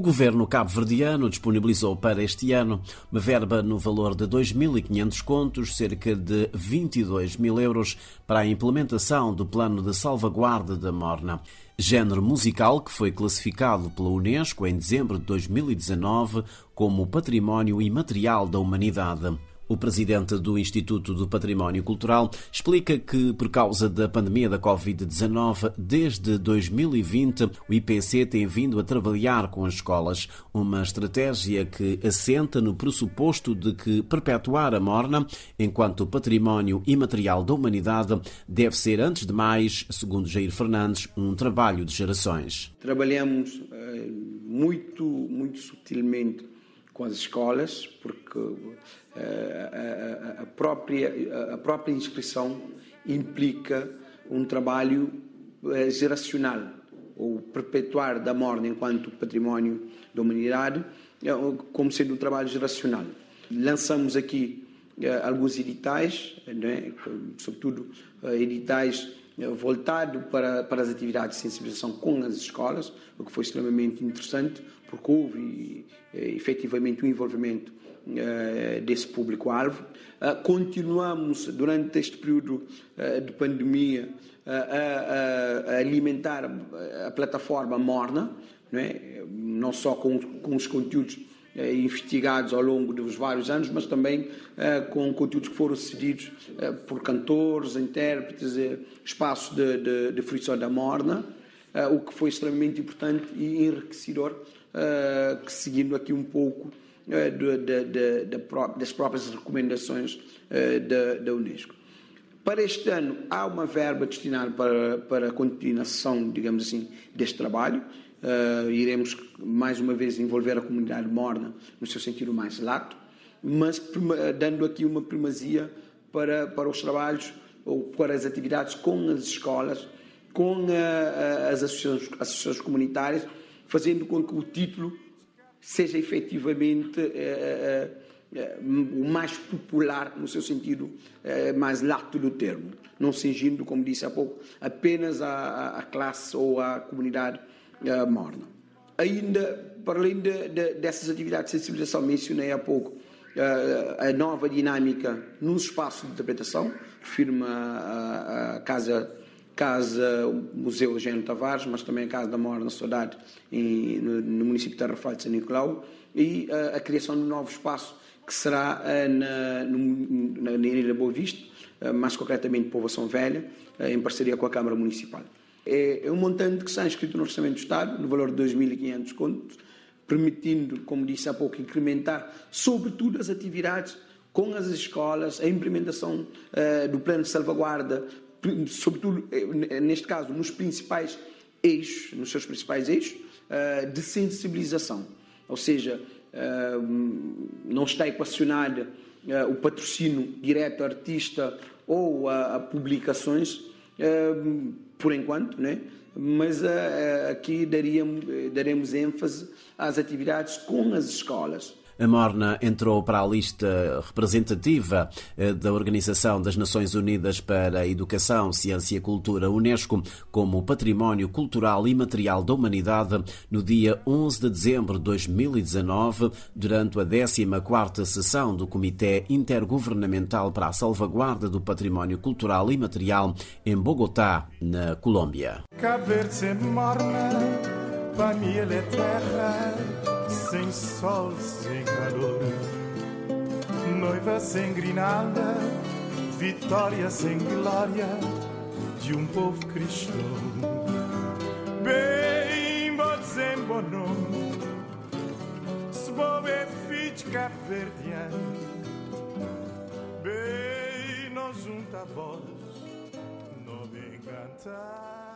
governo cabo-verdiano disponibilizou para este ano uma verba no valor de 2.500 contos, cerca de 22 mil euros, para a implementação do plano de salvaguarda da Morna. Género musical que foi classificado pela Unesco em dezembro de 2019 como Património Imaterial da Humanidade. O presidente do Instituto do Património Cultural explica que, por causa da pandemia da Covid-19, desde 2020, o IPC tem vindo a trabalhar com as escolas, uma estratégia que assenta no pressuposto de que perpetuar a morna, enquanto património imaterial da humanidade, deve ser, antes de mais, segundo Jair Fernandes, um trabalho de gerações. Trabalhamos uh, muito, muito sutilmente com as escolas, porque a, a, própria, a própria inscrição implica um trabalho geracional, ou perpetuar da morte enquanto património da humanidade, como sendo um trabalho geracional. Lançamos aqui alguns editais, né, sobretudo editais voltados para, para as atividades de sensibilização com as escolas, o que foi extremamente interessante, porque houve efetivamente um envolvimento desse público-alvo. Eh, continuamos, durante este período eh, de pandemia, a, alimentar a plataforma Morna, não, é? só com, os conteúdos investigados ao longo dos vários anos, mas também com conteúdos que foram cedidos por cantores, intérpretes, espaços de, de, de fruição da morna, o que foi extremamente importante e enriquecedor, seguindo aqui um pouco eh, de, de, de, das próprias recomendações eh, da, da, Unesco. Para este ano, há uma verba destinada para, para a continuação, digamos assim, deste trabalho. Uh, iremos, mais uma vez, envolver a comunidade morna no seu sentido mais lato, mas dando aqui uma primazia para, para os trabalhos ou para as atividades com as escolas, com as associações, associações comunitárias, fazendo com que o título seja efetivamente é, é, o mais popular no seu sentido é, mais lato do termo, não cingindo, como disse há pouco, apenas a, a classe ou a comunidade morna. Ainda, para além de, de, dessas atividades de sensibilização, mencionei há pouco a nova dinâmica nos espaços de interpretação, refiro-me à Casa Casa Museu Eugênio Tavares, mas também a Casa da Morna Saudade em, no, no, município de Tarrafal de São Nicolau e uh, a criação de um novo espaço que será uh, na, na, na Ilha Boa Vista, uh, mais concretamente Povoação Velha, em parceria com a Câmara Municipal. É, é um montante que está inscrito no Orçamento do Estado, no valor de 2.500 contos, permitindo, como disse há pouco, incrementar sobretudo as atividades com as escolas, a implementação uh, do plano de salvaguarda sobretudo, eh, neste caso, nos principais eixos, nos seus principais eixos, eh, de sensibilização. Ou seja, eh, não está equacionado o patrocínio direto artista ou a, publicações, por enquanto, né? mas aqui daríamos, daremos ênfase às atividades com as escolas. A Morna entrou para a lista representativa eh, da Organização das Nações Unidas para a Educação, Ciência e Cultura, Unesco, como Património Cultural e Material da Humanidade no dia 11 de dezembro de 2019, durante a 14ª sessão do Comitê Intergovernamental para a Salvaguarda do Património Cultural e Material em Bogotá, na Colômbia. Sol, sem calor. Noiva sem grinalda, vitória sem glória de um povo cristão. Bem, sem bonom, se bobe fit caverdiano. Bem, nós junta a voz, não vem cantar.